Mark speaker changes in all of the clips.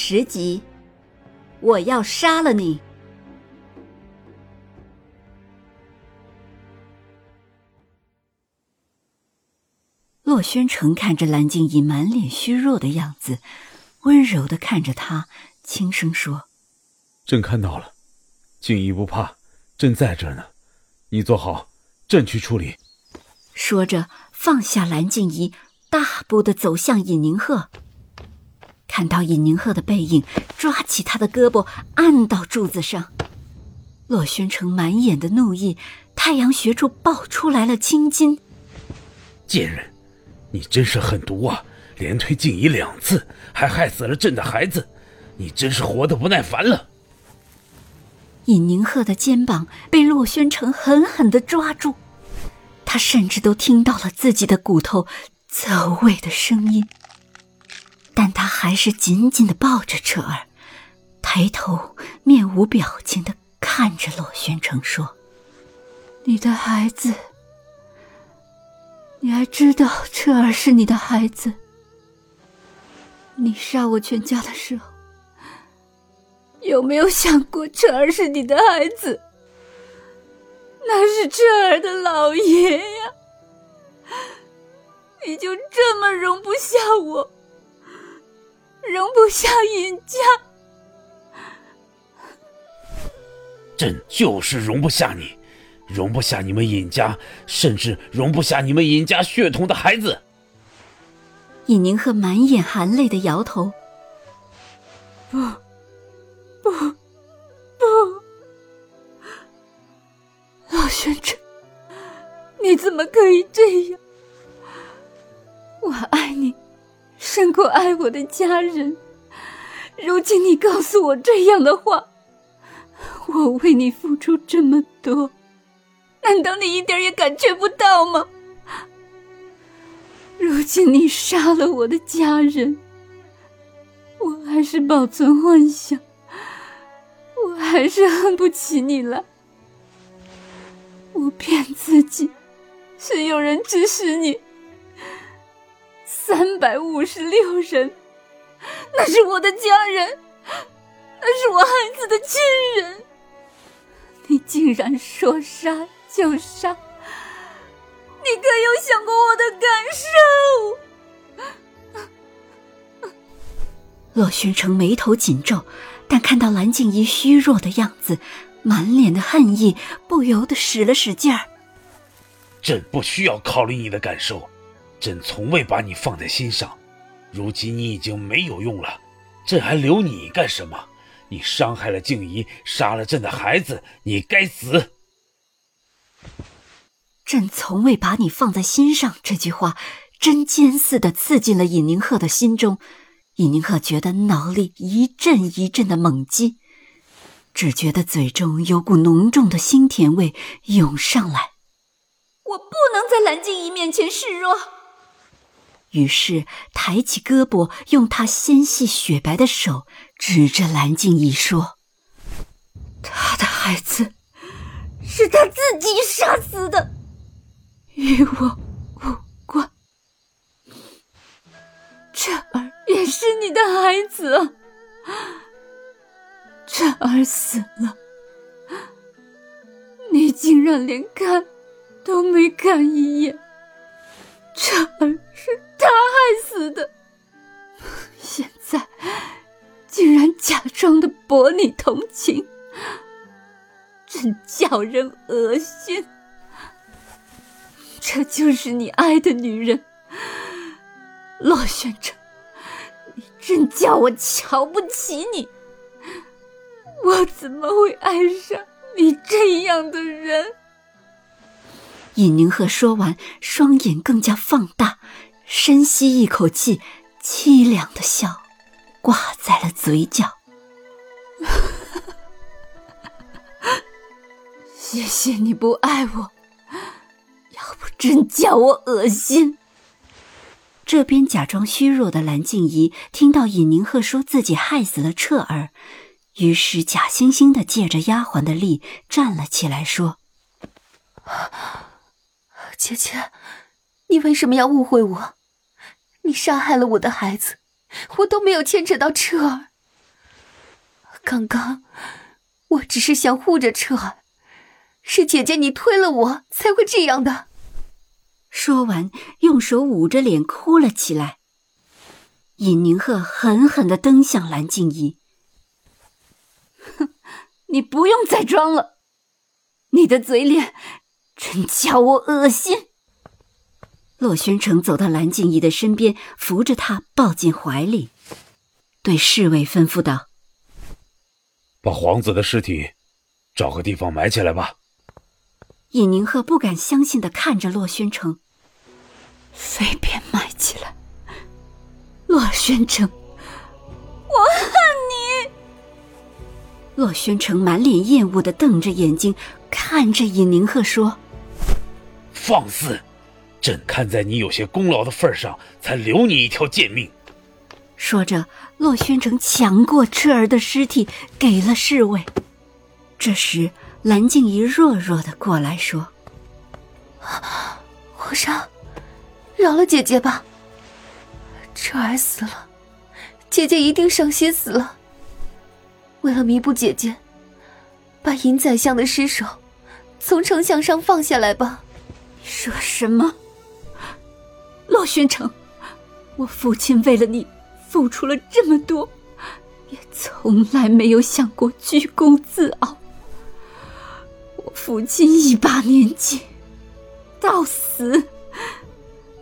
Speaker 1: 十集，我要杀了你！洛轩城看着蓝静怡满脸虚弱的样子，温柔的看着她，轻声说：“
Speaker 2: 朕看到了，静怡不怕，朕在这呢，你坐好，朕去处理。”
Speaker 1: 说着，放下蓝静怡，大步的走向尹宁鹤。看到尹宁鹤的背影，抓起他的胳膊按到柱子上。洛宣城满眼的怒意，太阳穴处爆出来了青筋。
Speaker 2: 贱人，你真是狠毒啊！连推静怡两次，还害死了朕的孩子，你真是活得不耐烦了。
Speaker 1: 尹宁鹤的肩膀被洛宣城狠狠的抓住，他甚至都听到了自己的骨头走位的声音。但他还是紧紧的抱着彻儿，抬头面无表情的看着洛宣城说：“你的孩子，你还知道彻儿是你的孩子？你杀我全家的时候，有没有想过彻儿是你的孩子？那是彻儿的老爷呀！你就这么容不下我？”容不下尹家，
Speaker 2: 朕就是容不下你，容不下你们尹家，甚至容不下你们尹家血统的孩子。
Speaker 1: 尹宁鹤满眼含泪的摇头：“不，不，不，老宣城，你怎么可以这样？我爱你。”胜过爱我的家人。如今你告诉我这样的话，我为你付出这么多，难道你一点也感觉不到吗？如今你杀了我的家人，我还是保存幻想，我还是恨不起你来。我骗自己，是有人指使你。三百五十六人，那是我的家人，那是我孩子的亲人。你竟然说杀就杀，你可有想过我的感受？洛宣城眉头紧皱，但看到蓝静怡虚弱的样子，满脸的恨意，不由得使了使劲儿。
Speaker 2: 朕不需要考虑你的感受。朕从未把你放在心上，如今你已经没有用了，朕还留你干什么？你伤害了静怡，杀了朕的孩子，你该死！
Speaker 1: 朕从未把你放在心上，这句话针尖似的刺进了尹宁鹤的心中。尹宁鹤觉得脑里一阵一阵的猛击，只觉得嘴中有股浓重的腥甜味涌上来。我不能在蓝静怡面前示弱。于是抬起胳膊，用他纤细雪白的手指着蓝静怡说：“他的孩子是他自己杀死的，与我无关。这儿也是你的孩子，这儿死了，你竟然连看都没看一眼。”这儿是他害死的，现在竟然假装的博你同情，真叫人恶心。这就是你爱的女人，洛宣城，你真叫我瞧不起你。我怎么会爱上你这样的人？尹宁鹤说完，双眼更加放大，深吸一口气，凄凉的笑，挂在了嘴角。谢谢你不爱我，要不真叫我恶心。这边假装虚弱的蓝静怡听到尹宁鹤说自己害死了彻儿，于是假惺惺的借着丫鬟的力站了起来，说：“
Speaker 3: 姐姐，你为什么要误会我？你杀害了我的孩子，我都没有牵扯到彻儿。刚刚我只是想护着彻儿。”是姐姐，你推了我才会这样的。
Speaker 1: 说完，用手捂着脸哭了起来。尹宁鹤狠狠的瞪向蓝静怡：“哼，你不用再装了，你的嘴脸真叫我恶心。”洛宣城走到蓝静怡的身边，扶着她抱进怀里，对侍卫吩咐道：“
Speaker 2: 把皇子的尸体找个地方埋起来吧。”
Speaker 1: 尹宁鹤不敢相信的看着洛宣城，随便埋起来。洛宣城，我恨你！洛宣城满脸厌恶的瞪着眼睛看着尹宁鹤说：“
Speaker 2: 放肆！朕看在你有些功劳的份上，才留你一条贱命。”
Speaker 1: 说着，洛宣城抢过彻儿的尸体给了侍卫。这时。蓝静怡弱弱的过来说：“
Speaker 3: 皇上，饶了姐姐吧。彻儿死了，姐姐一定伤心死了。为了弥补姐姐，把尹宰相的尸首从丞相上放下来吧。”
Speaker 1: 说什么？洛宣城，我父亲为了你付出了这么多，也从来没有想过居功自傲。我父亲一把年纪，到死，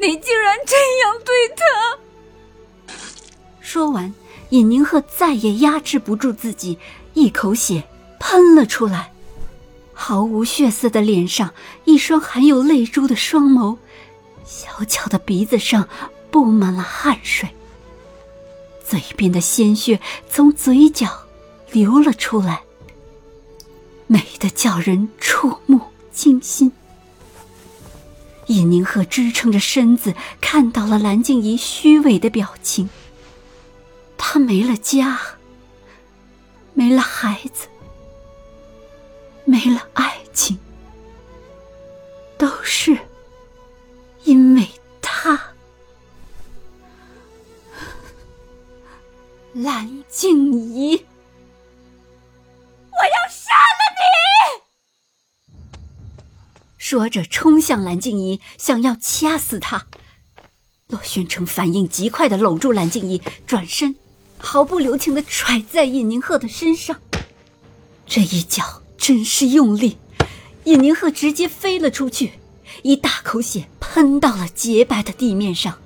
Speaker 1: 你竟然这样对他！说完，尹宁鹤再也压制不住自己，一口血喷了出来，毫无血色的脸上，一双含有泪珠的双眸，小巧的鼻子上布满了汗水，嘴边的鲜血从嘴角流了出来。美的叫人触目惊心。尹宁鹤支撑着身子，看到了蓝静怡虚伪的表情。她没了家，没了孩子，没了爱情，都是因为他。蓝静怡，我要杀了你！说着，冲向蓝静怡，想要掐死她。洛宣城反应极快的搂住蓝静怡，转身，毫不留情的踹在尹宁鹤的身上。这一脚真是用力，尹宁鹤直接飞了出去，一大口血喷到了洁白的地面上，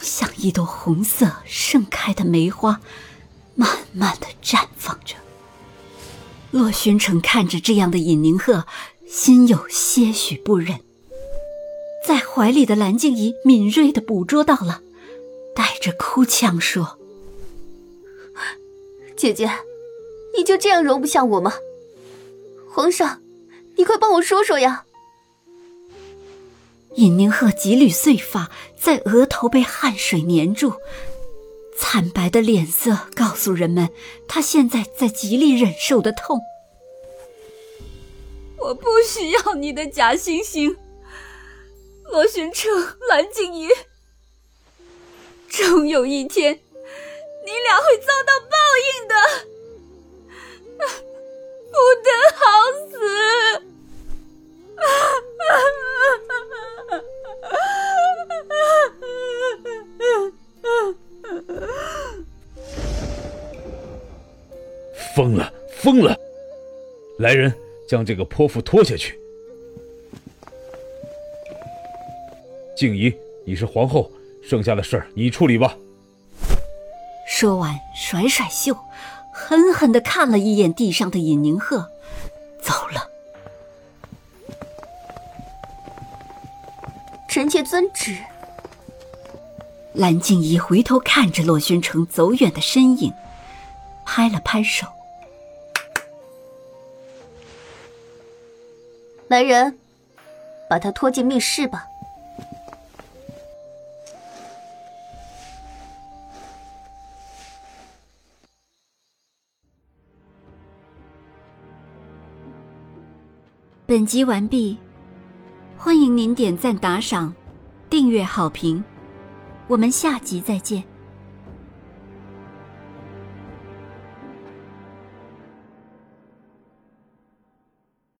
Speaker 1: 像一朵红色盛开的梅花，慢慢的绽放着。洛宣城看着这样的尹宁鹤。心有些许不忍，在怀里的蓝静怡敏锐的捕捉到了，带着哭腔说：“
Speaker 3: 姐姐，你就这样容不下我吗？皇上，你快帮我说说呀！”
Speaker 1: 尹宁鹤几缕碎发在额头被汗水粘住，惨白的脸色告诉人们，他现在在极力忍受的痛。我不需要你的假惺惺，罗玄成、蓝静怡，终有一天，你俩会遭到报应。
Speaker 2: 来人！将这个泼妇拖下去。静怡，你是皇后，剩下的事儿你处理吧。
Speaker 1: 说完，甩甩袖，狠狠的看了一眼地上的尹宁鹤，走了。
Speaker 3: 臣妾遵旨。
Speaker 1: 蓝静怡回头看着洛宣城走远的身影，拍了拍手：“
Speaker 3: 来人，把他拖进密室吧。”
Speaker 1: 本集完毕，欢迎您点赞、打赏、订阅、好评，我们下集再见。